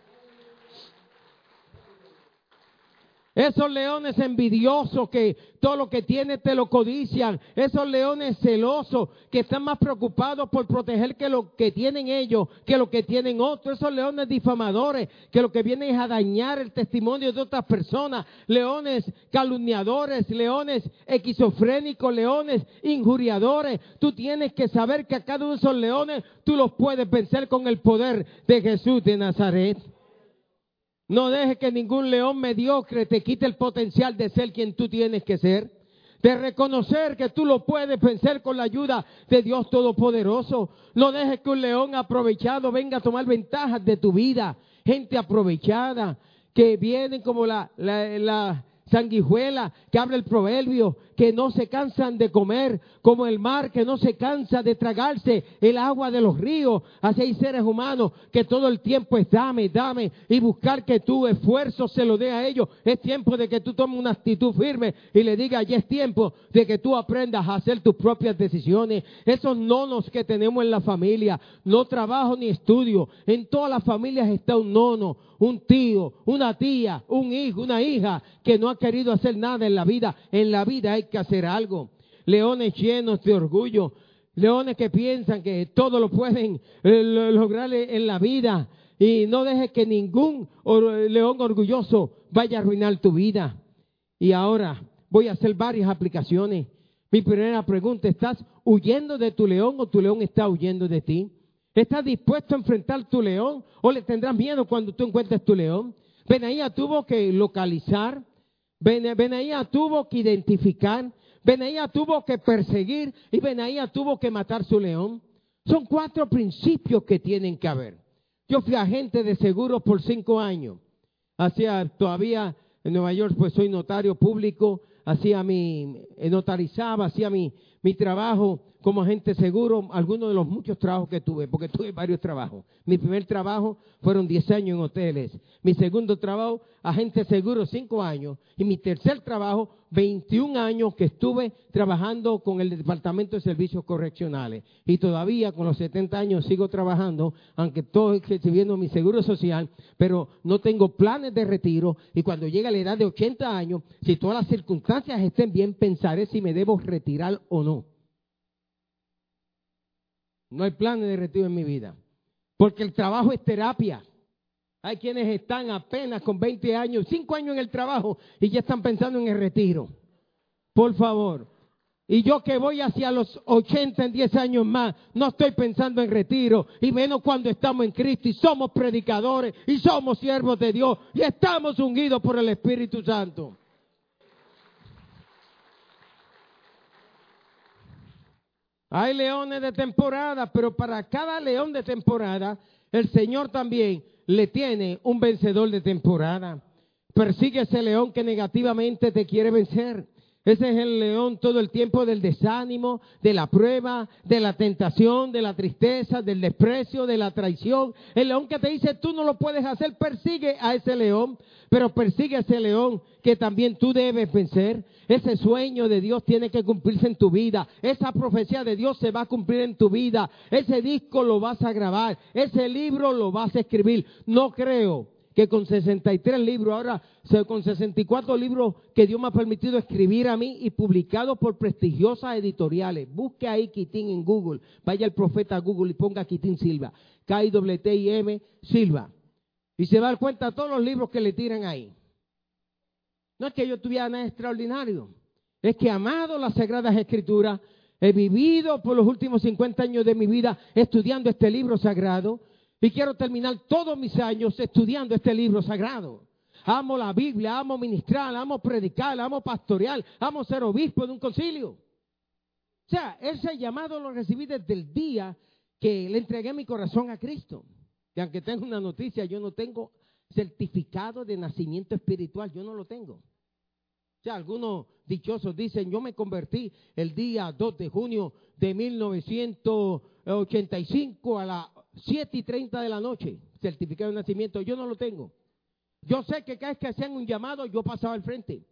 Esos leones envidiosos que todo lo que tienen te lo codician. Esos leones celosos que están más preocupados por proteger que lo que tienen ellos, que lo que tienen otros. Esos leones difamadores que lo que vienen es a dañar el testimonio de otras personas. Leones calumniadores, leones esquizofrénicos, leones injuriadores. Tú tienes que saber que a cada uno de esos leones tú los puedes vencer con el poder de Jesús de Nazaret. No dejes que ningún león mediocre te quite el potencial de ser quien tú tienes que ser. De reconocer que tú lo puedes vencer con la ayuda de Dios Todopoderoso. No dejes que un león aprovechado venga a tomar ventajas de tu vida. Gente aprovechada que vienen como la, la, la sanguijuela que habla el proverbio, que no se cansan de comer, como el mar que no se cansa de tragarse el agua de los ríos. Así hay seres humanos que todo el tiempo es dame, dame y buscar que tu esfuerzo se lo dé a ellos. Es tiempo de que tú tomes una actitud firme y le digas, ya es tiempo de que tú aprendas a hacer tus propias decisiones. Esos nonos que tenemos en la familia, no trabajo ni estudio. En todas las familias está un nono, un tío, una tía, un hijo, una hija que no ha querido hacer nada en la vida. En la vida hay que hacer algo. Leones llenos de orgullo, leones que piensan que todo lo pueden eh, lograr en la vida. Y no dejes que ningún león orgulloso vaya a arruinar tu vida. Y ahora voy a hacer varias aplicaciones. Mi primera pregunta, ¿estás huyendo de tu león o tu león está huyendo de ti? ¿Estás dispuesto a enfrentar tu león o le tendrás miedo cuando tú encuentres tu león? Benaía tuvo que localizar, Benaía tuvo que identificar, Benaía tuvo que perseguir y Benaía tuvo que matar su león. Son cuatro principios que tienen que haber. Yo fui agente de seguros por cinco años. Hacía todavía en Nueva York, pues soy notario público, hacía mi, notarizaba, hacía mi, mi trabajo como agente seguro, algunos de los muchos trabajos que tuve, porque tuve varios trabajos. Mi primer trabajo fueron 10 años en hoteles. Mi segundo trabajo, agente seguro, 5 años. Y mi tercer trabajo, 21 años que estuve trabajando con el Departamento de Servicios Correccionales. Y todavía con los 70 años sigo trabajando, aunque estoy recibiendo mi seguro social, pero no tengo planes de retiro. Y cuando llegue la edad de 80 años, si todas las circunstancias estén bien, pensaré si me debo retirar o no. No hay planes de retiro en mi vida. Porque el trabajo es terapia. Hay quienes están apenas con 20 años, 5 años en el trabajo y ya están pensando en el retiro. Por favor. Y yo que voy hacia los 80 en 10 años más, no estoy pensando en retiro. Y menos cuando estamos en Cristo y somos predicadores y somos siervos de Dios y estamos ungidos por el Espíritu Santo. Hay leones de temporada, pero para cada león de temporada, el Señor también le tiene un vencedor de temporada. Persigue ese león que negativamente te quiere vencer. Ese es el león todo el tiempo del desánimo, de la prueba, de la tentación, de la tristeza, del desprecio, de la traición. El león que te dice tú no lo puedes hacer, persigue a ese león, pero persigue a ese león que también tú debes vencer. Ese sueño de Dios tiene que cumplirse en tu vida. Esa profecía de Dios se va a cumplir en tu vida. Ese disco lo vas a grabar. Ese libro lo vas a escribir. No creo que con 63 libros, ahora con 64 libros que Dios me ha permitido escribir a mí y publicados por prestigiosas editoriales. Busque ahí Quitín en Google, vaya el profeta a Google y ponga Quitín Silva, K-I-T-I-M Silva. Y se va a dar cuenta de todos los libros que le tiran ahí. No es que yo tuviera nada extraordinario, es que amado las Sagradas Escrituras, he vivido por los últimos 50 años de mi vida estudiando este libro sagrado, y quiero terminar todos mis años estudiando este libro sagrado. Amo la Biblia, amo ministrar, amo predicar, amo pastorear, amo ser obispo de un concilio. O sea, ese llamado lo recibí desde el día que le entregué mi corazón a Cristo. Y aunque tengo una noticia, yo no tengo certificado de nacimiento espiritual, yo no lo tengo. O sea, algunos dichosos dicen, yo me convertí el día 2 de junio de 1985 a la 7 y 30 de la noche, certificado de nacimiento, yo no lo tengo. Yo sé que cada vez que hacían un llamado, yo pasaba al frente.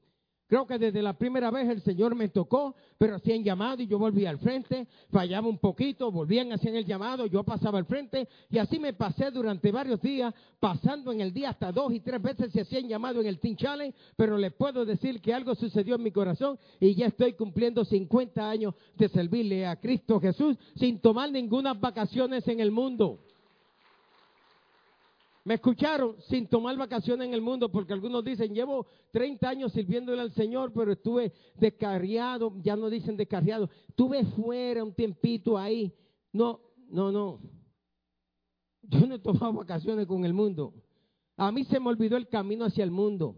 Creo que desde la primera vez el Señor me tocó, pero hacían llamado y yo volvía al frente, fallaba un poquito, volvían, hacían el llamado, yo pasaba al frente y así me pasé durante varios días, pasando en el día hasta dos y tres veces se hacían llamado en el Team Challenge, pero les puedo decir que algo sucedió en mi corazón y ya estoy cumpliendo 50 años de servirle a Cristo Jesús sin tomar ninguna vacaciones en el mundo. Me escucharon sin tomar vacaciones en el mundo, porque algunos dicen, llevo 30 años sirviéndole al Señor, pero estuve descarriado, ya no dicen descarriado, estuve fuera un tiempito ahí. No, no, no. Yo no he tomado vacaciones con el mundo. A mí se me olvidó el camino hacia el mundo.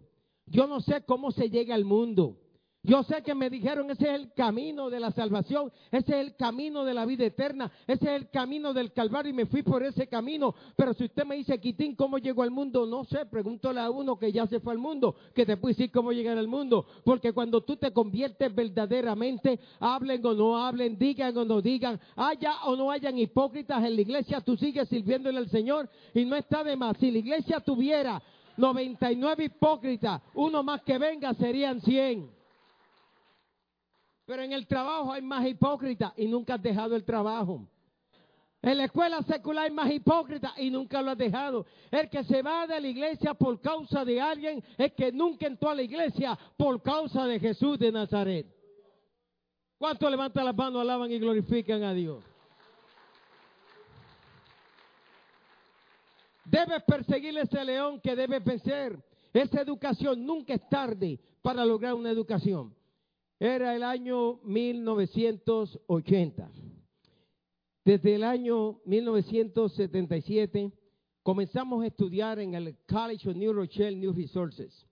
Yo no sé cómo se llega al mundo. Yo sé que me dijeron, ese es el camino de la salvación, ese es el camino de la vida eterna, ese es el camino del Calvario y me fui por ese camino. Pero si usted me dice, Quitín, ¿cómo llegó al mundo? No sé, pregúntale a uno que ya se fue al mundo, que te puede decir cómo llegar al mundo. Porque cuando tú te conviertes verdaderamente, hablen o no hablen, digan o no digan, haya o no hayan hipócritas en la iglesia, tú sigues sirviéndole al Señor y no está de más. Si la iglesia tuviera 99 hipócritas, uno más que venga serían 100. Pero en el trabajo hay más hipócritas y nunca has dejado el trabajo. En la escuela secular hay más hipócritas y nunca lo has dejado. El que se va de la iglesia por causa de alguien es que nunca entró a la iglesia por causa de Jesús de Nazaret. ¿Cuántos levantan las manos, alaban y glorifican a Dios? Debes perseguir ese león que debes vencer. Esa educación nunca es tarde para lograr una educación. Era el año 1980. Desde el año 1977 comenzamos a estudiar en el College of New Rochelle New Resources.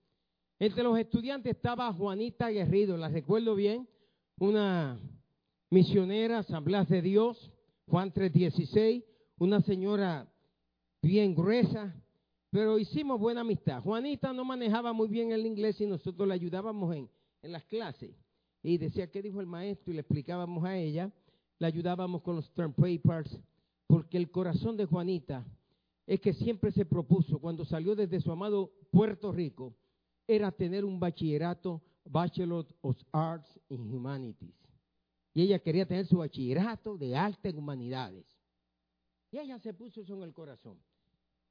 Entre los estudiantes estaba Juanita Guerrido, la recuerdo bien, una misionera, Asamblea de Dios, Juan 316, una señora bien gruesa, pero hicimos buena amistad. Juanita no manejaba muy bien el inglés y nosotros le ayudábamos en, en las clases y decía qué dijo el maestro y le explicábamos a ella, le ayudábamos con los term papers, porque el corazón de Juanita es que siempre se propuso, cuando salió desde su amado Puerto Rico, era tener un bachillerato, Bachelor of Arts in Humanities. Y ella quería tener su bachillerato de arte en humanidades. Y ella se puso eso en el corazón.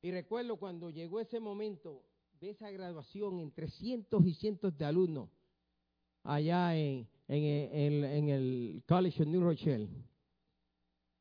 Y recuerdo cuando llegó ese momento de esa graduación entre cientos y cientos de alumnos, allá en, en, el College of New Rochelle.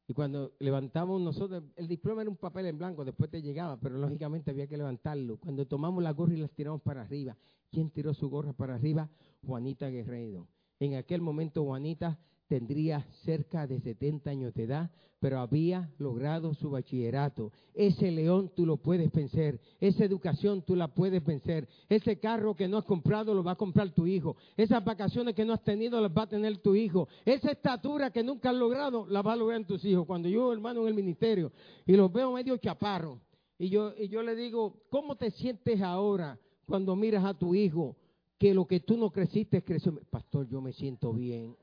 Y cuando levantamos nosotros, el diploma era un papel en blanco, después te llegaba, pero lógicamente había que levantarlo. Cuando tomamos la gorra y las tiramos para arriba, ¿quién tiró su gorra para arriba? Juanita Guerrero. En aquel momento Juanita tendría cerca de 70 años de edad, pero había logrado su bachillerato. Ese león tú lo puedes vencer, esa educación tú la puedes vencer, ese carro que no has comprado lo va a comprar tu hijo, esas vacaciones que no has tenido las va a tener tu hijo, esa estatura que nunca has logrado la va a lograr tus hijos. Cuando yo, hermano, en el ministerio y los veo medio chaparro, y yo, y yo le digo, ¿cómo te sientes ahora cuando miras a tu hijo que lo que tú no creciste creció. Pastor, yo me siento bien.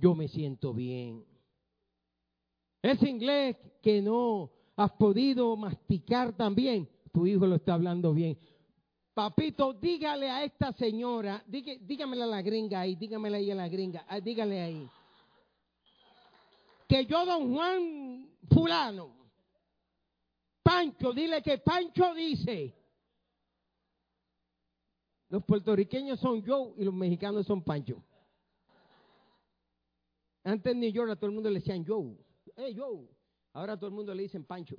Yo me siento bien. Ese inglés que no has podido masticar también, tu hijo lo está hablando bien. Papito, dígale a esta señora, dígamela a la gringa ahí, dígamela ahí a la gringa, ah, dígale ahí. Que yo, don Juan fulano, Pancho, dile que Pancho dice. Los puertorriqueños son yo y los mexicanos son Pancho. Antes en New York a todo el mundo le decían yo. Hey, yo. Ahora a todo el mundo le dicen Pancho.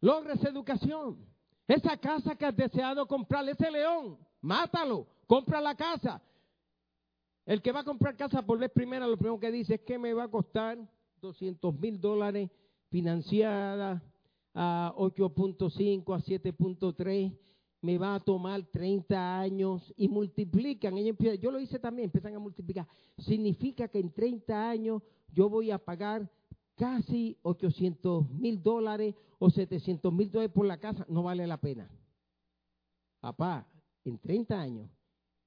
Logres educación. Esa casa que has deseado comprar, ese león, mátalo, compra la casa. El que va a comprar casa por vez primera, lo primero que dice es que me va a costar 200 mil dólares financiada a 8.5, a 7.3, me va a tomar 30 años y multiplican. yo lo hice también, empiezan a multiplicar. Significa que en 30 años yo voy a pagar casi 800 mil dólares o 700 mil dólares por la casa, no vale la pena. Papá, en 30 años,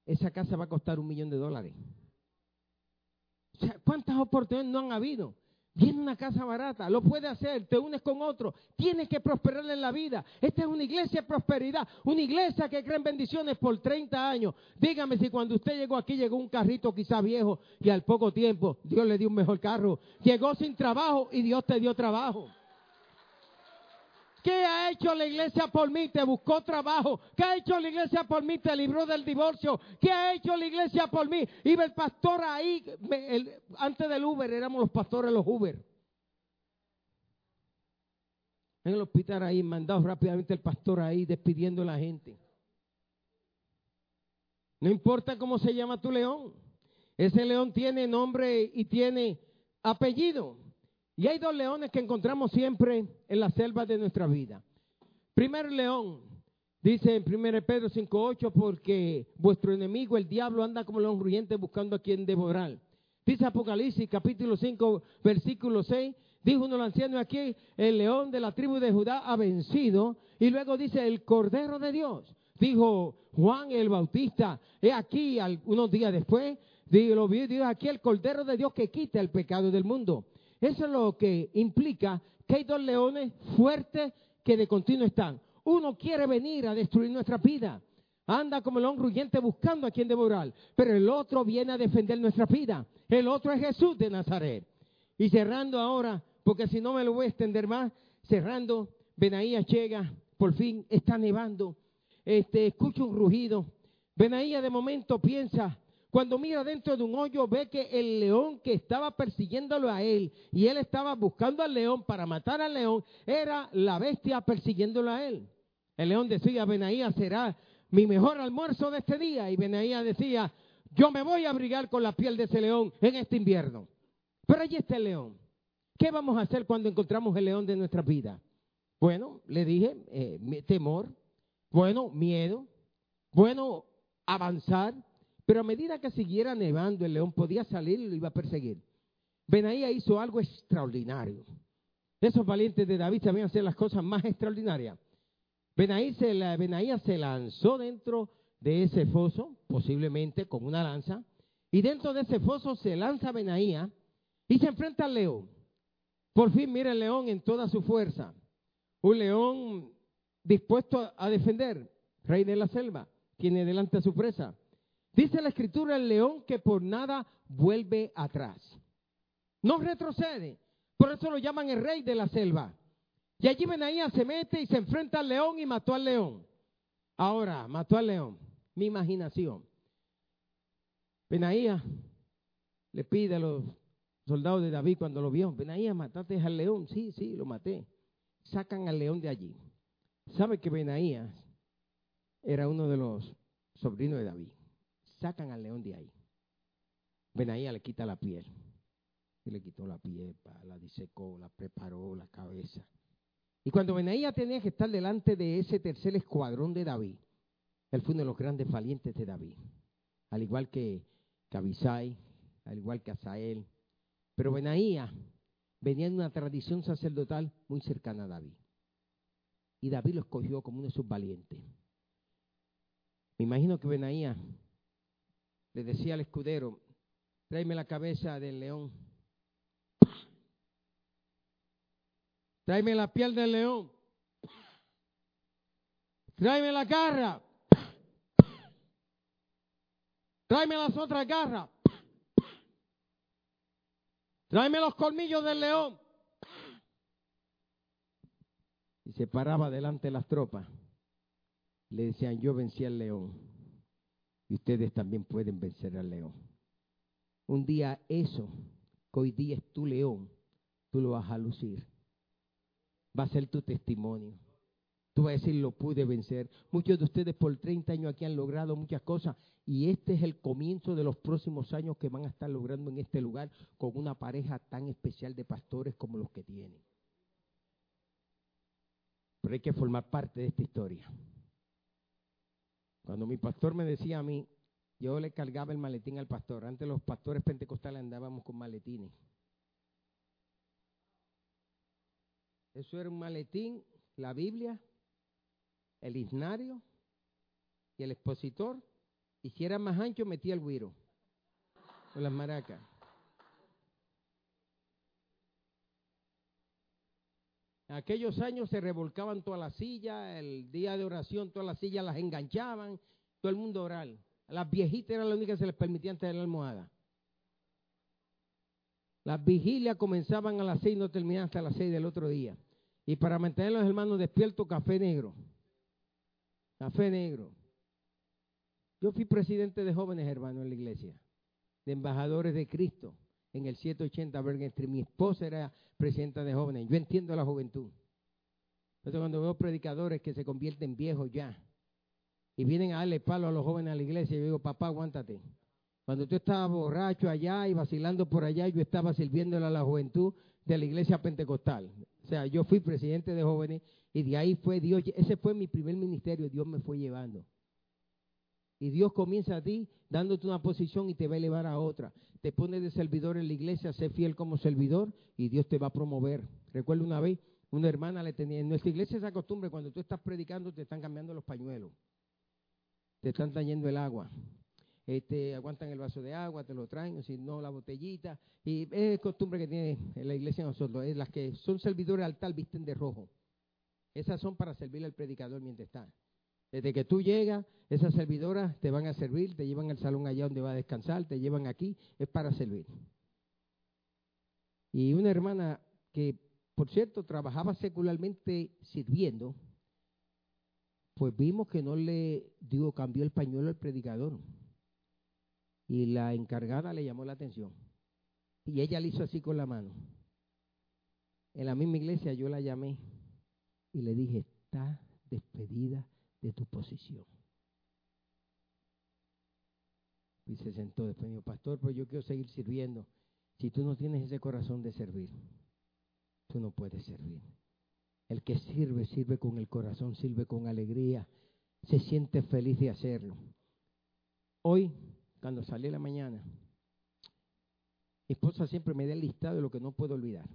esa casa va a costar un millón de dólares. O sea, ¿cuántas oportunidades no han habido? Viene una casa barata, lo puede hacer, te unes con otro, tienes que prosperar en la vida. Esta es una iglesia de prosperidad, una iglesia que cree en bendiciones por 30 años. Dígame si cuando usted llegó aquí llegó un carrito quizá viejo y al poco tiempo Dios le dio un mejor carro. Llegó sin trabajo y Dios te dio trabajo. ¿Qué ha hecho la iglesia por mí? Te buscó trabajo. ¿Qué ha hecho la iglesia por mí? Te libró del divorcio. ¿Qué ha hecho la iglesia por mí? Iba el pastor ahí. antes del Uber éramos los pastores los Uber. En el hospital ahí, mandado rápidamente el pastor ahí, despidiendo a la gente. No importa cómo se llama tu león. Ese león tiene nombre y tiene apellido. Y hay dos leones que encontramos siempre en la selva de nuestra vida. Primer león, dice en 1 Pedro 5.8, porque vuestro enemigo, el diablo, anda como león rugiente buscando a quien devorar. Dice Apocalipsis capítulo 5, versículo 6, dijo uno de los ancianos aquí, el león de la tribu de Judá ha vencido. Y luego dice, el cordero de Dios. Dijo Juan el Bautista, he aquí, unos días después, dijo, dijo aquí el cordero de Dios que quita el pecado del mundo. Eso es lo que implica que hay dos leones fuertes que de continuo están. Uno quiere venir a destruir nuestra vida. Anda como león ruyente buscando a quien devorar. Pero el otro viene a defender nuestra vida. El otro es Jesús de Nazaret. Y cerrando ahora, porque si no me lo voy a extender más, cerrando, Benaías llega, por fin está nevando. Este, escucha un rugido. Benaías de momento piensa, cuando mira dentro de un hoyo, ve que el león que estaba persiguiéndolo a él y él estaba buscando al león para matar al león, era la bestia persiguiéndolo a él. El león decía, Benaía será mi mejor almuerzo de este día. Y Benaía decía, yo me voy a abrigar con la piel de ese león en este invierno. Pero allí está el león. ¿Qué vamos a hacer cuando encontramos el león de nuestra vida? Bueno, le dije, eh, temor, bueno, miedo, bueno, avanzar, pero a medida que siguiera nevando, el león podía salir y lo iba a perseguir. Benaía hizo algo extraordinario. Esos valientes de David sabían hacer las cosas más extraordinarias. Benaí se, lanzó dentro de ese foso, posiblemente con una lanza, y dentro de ese foso se lanza Benaía y se enfrenta al león. Por fin mira el león en toda su fuerza. Un león dispuesto a defender, rey de la selva, tiene delante a su presa. Dice la escritura el león que por nada vuelve atrás. No retrocede. Por eso lo llaman el rey de la selva. Y allí Benaía se mete y se enfrenta al león y mató al león. Ahora, mató al león. Mi imaginación. Benaía le pide a los soldados de David cuando lo vio, Benaía, mataste al león. Sí, sí, lo maté. Sacan al león de allí. ¿Sabe que Benaías era uno de los sobrinos de David? Sacan al león de ahí. Benaía le quita la piel. Y le quitó la piel, la disecó, la preparó, la cabeza. Y cuando Benaía tenía que estar delante de ese tercer escuadrón de David, él fue uno de los grandes valientes de David. Al igual que, Abisai, al igual que Asael. Pero Benaía venía de una tradición sacerdotal muy cercana a David. Y David lo escogió como uno de sus valientes. Me imagino que Benaía le decía al escudero, tráeme la cabeza del león. Tráeme la piel del león. Tráeme la garra. Tráeme las otras garras. Tráeme los colmillos del león. Y se paraba delante de las tropas. Le decían, yo vencí al león. Y ustedes también pueden vencer al león. Un día eso, que hoy día es tu león, tú lo vas a lucir. Va a ser tu testimonio. Tú vas a decir, lo pude vencer. Muchos de ustedes por 30 años aquí han logrado muchas cosas y este es el comienzo de los próximos años que van a estar logrando en este lugar con una pareja tan especial de pastores como los que tienen. Pero hay que formar parte de esta historia. Cuando mi pastor me decía a mí, yo le cargaba el maletín al pastor. Antes los pastores pentecostales andábamos con maletines. Eso era un maletín, la Biblia, el isnario y el expositor. Y si era más ancho, metía el guiro o las maracas. En aquellos años se revolcaban todas las sillas, el día de oración todas las sillas las enganchaban, todo el mundo oral. las viejitas eran las únicas que se les permitían tener la almohada. Las vigilias comenzaban a las seis y no terminaban hasta las seis del otro día. Y para mantener los hermanos despiertos, café negro. Café negro. Yo fui presidente de jóvenes hermanos en la iglesia, de embajadores de Cristo en el 780 Bergen Street. Mi esposa era presidenta de jóvenes. Yo entiendo la juventud. Entonces cuando veo predicadores que se convierten viejos ya y vienen a darle palo a los jóvenes a la iglesia, yo digo, papá, aguántate. Cuando tú estabas borracho allá y vacilando por allá, yo estaba sirviéndole a la juventud de la iglesia pentecostal. O sea, yo fui presidente de jóvenes y de ahí fue Dios, ese fue mi primer ministerio, Dios me fue llevando. Y Dios comienza a ti dándote una posición y te va a elevar a otra. Te pone de servidor en la iglesia, sé fiel como servidor y Dios te va a promover. Recuerdo una vez, una hermana le tenía, en nuestra iglesia esa costumbre, cuando tú estás predicando te están cambiando los pañuelos, te están trayendo el agua. Este, aguantan el vaso de agua, te lo traen, si no la botellita. Y es costumbre que tiene en la iglesia nosotros. Es las que son servidores al tal visten de rojo. Esas son para servir al predicador mientras está. Desde que tú llegas, esas servidoras te van a servir, te llevan al salón allá donde va a descansar, te llevan aquí, es para servir. Y una hermana que, por cierto, trabajaba secularmente sirviendo, pues vimos que no le dio, cambió el pañuelo al predicador. Y la encargada le llamó la atención. Y ella le hizo así con la mano. En la misma iglesia yo la llamé y le dije, está despedida de tu posición. Y se sentó después me dijo, pastor, pues yo quiero seguir sirviendo. Si tú no tienes ese corazón de servir, tú no puedes servir. El que sirve, sirve con el corazón, sirve con alegría, se siente feliz de hacerlo. Hoy, cuando salí la mañana, mi esposa siempre me da el listado de lo que no puedo olvidar.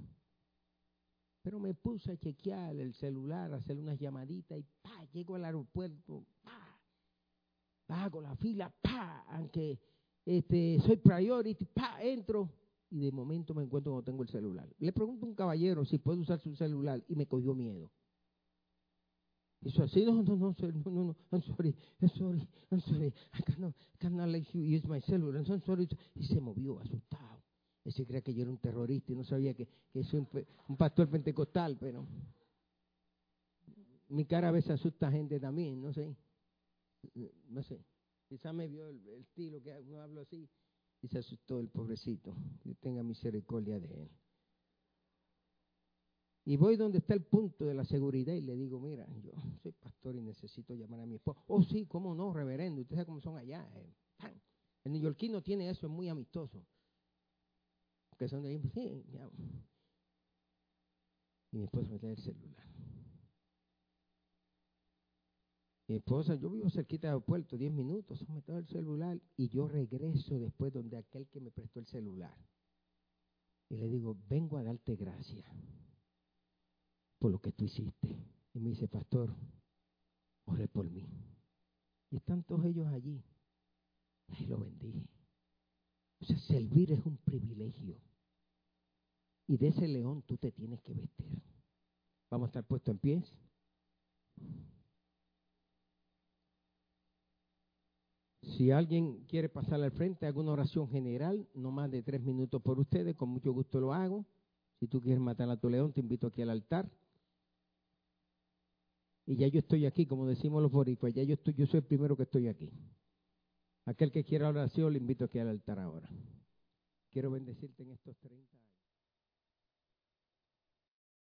Pero me puse a chequear el celular, a hacer unas llamaditas y pa, llego al aeropuerto, pa, hago la fila, pa, aunque este, soy priority, pa, entro y de momento me encuentro cuando tengo el celular. Le pregunto a un caballero si puede usar su celular y me cogió miedo. Dice así, [laughs] no, no, no, no, no, no, I'm sorry, I'm sorry, I'm sorry, I cannot, cannot let you use my cellular, I'm sorry. Y se movió asustado. Ese creía que yo era un terrorista y no sabía que, que soy un, pastor pentecostal, pero mi cara a veces asusta a gente también, no sé. No sé. Quizá me vio el, estilo que no hablo así y se asustó el pobrecito. Que tenga misericordia de él. Y voy donde está el punto de la seguridad y le digo, mira, yo soy pastor y necesito llamar a mi esposo. Oh, sí, cómo no, reverendo. Ustedes saben cómo son allá. Eh. El neoyorquino tiene eso, es muy amistoso que son de ahí, pues, sí, ya. Y mi esposa me trae el celular. Mi esposa, yo vivo cerquita del aeropuerto, 10 minutos, me trae el celular y yo regreso después donde aquel que me prestó el celular. Y le digo, vengo a darte gracias por lo que tú hiciste. Y me dice, pastor, ore por mí. Y están todos ellos allí. Y lo bendije. O sea, servir es un privilegio. Y de ese león tú te tienes que vestir. Vamos a estar puestos en pies. Si alguien quiere pasar al frente, hago una oración general, no más de tres minutos por ustedes, con mucho gusto lo hago. Si tú quieres matar a tu león, te invito aquí al altar. Y ya yo estoy aquí, como decimos los boricuas, ya yo, estoy, yo soy el primero que estoy aquí. Aquel que quiera oración, le invito aquí al altar ahora. Quiero bendecirte en estos 30 años.